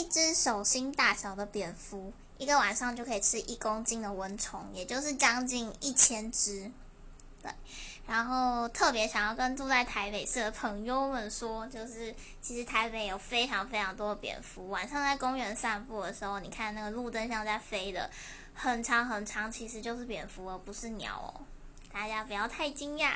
一只手心大小的蝙蝠，一个晚上就可以吃一公斤的蚊虫，也就是将近一千只。对，然后特别想要跟住在台北市的朋友们说，就是其实台北有非常非常多的蝙蝠。晚上在公园散步的时候，你看那个路灯像在飞的，很长很长，其实就是蝙蝠，而不是鸟哦。大家不要太惊讶。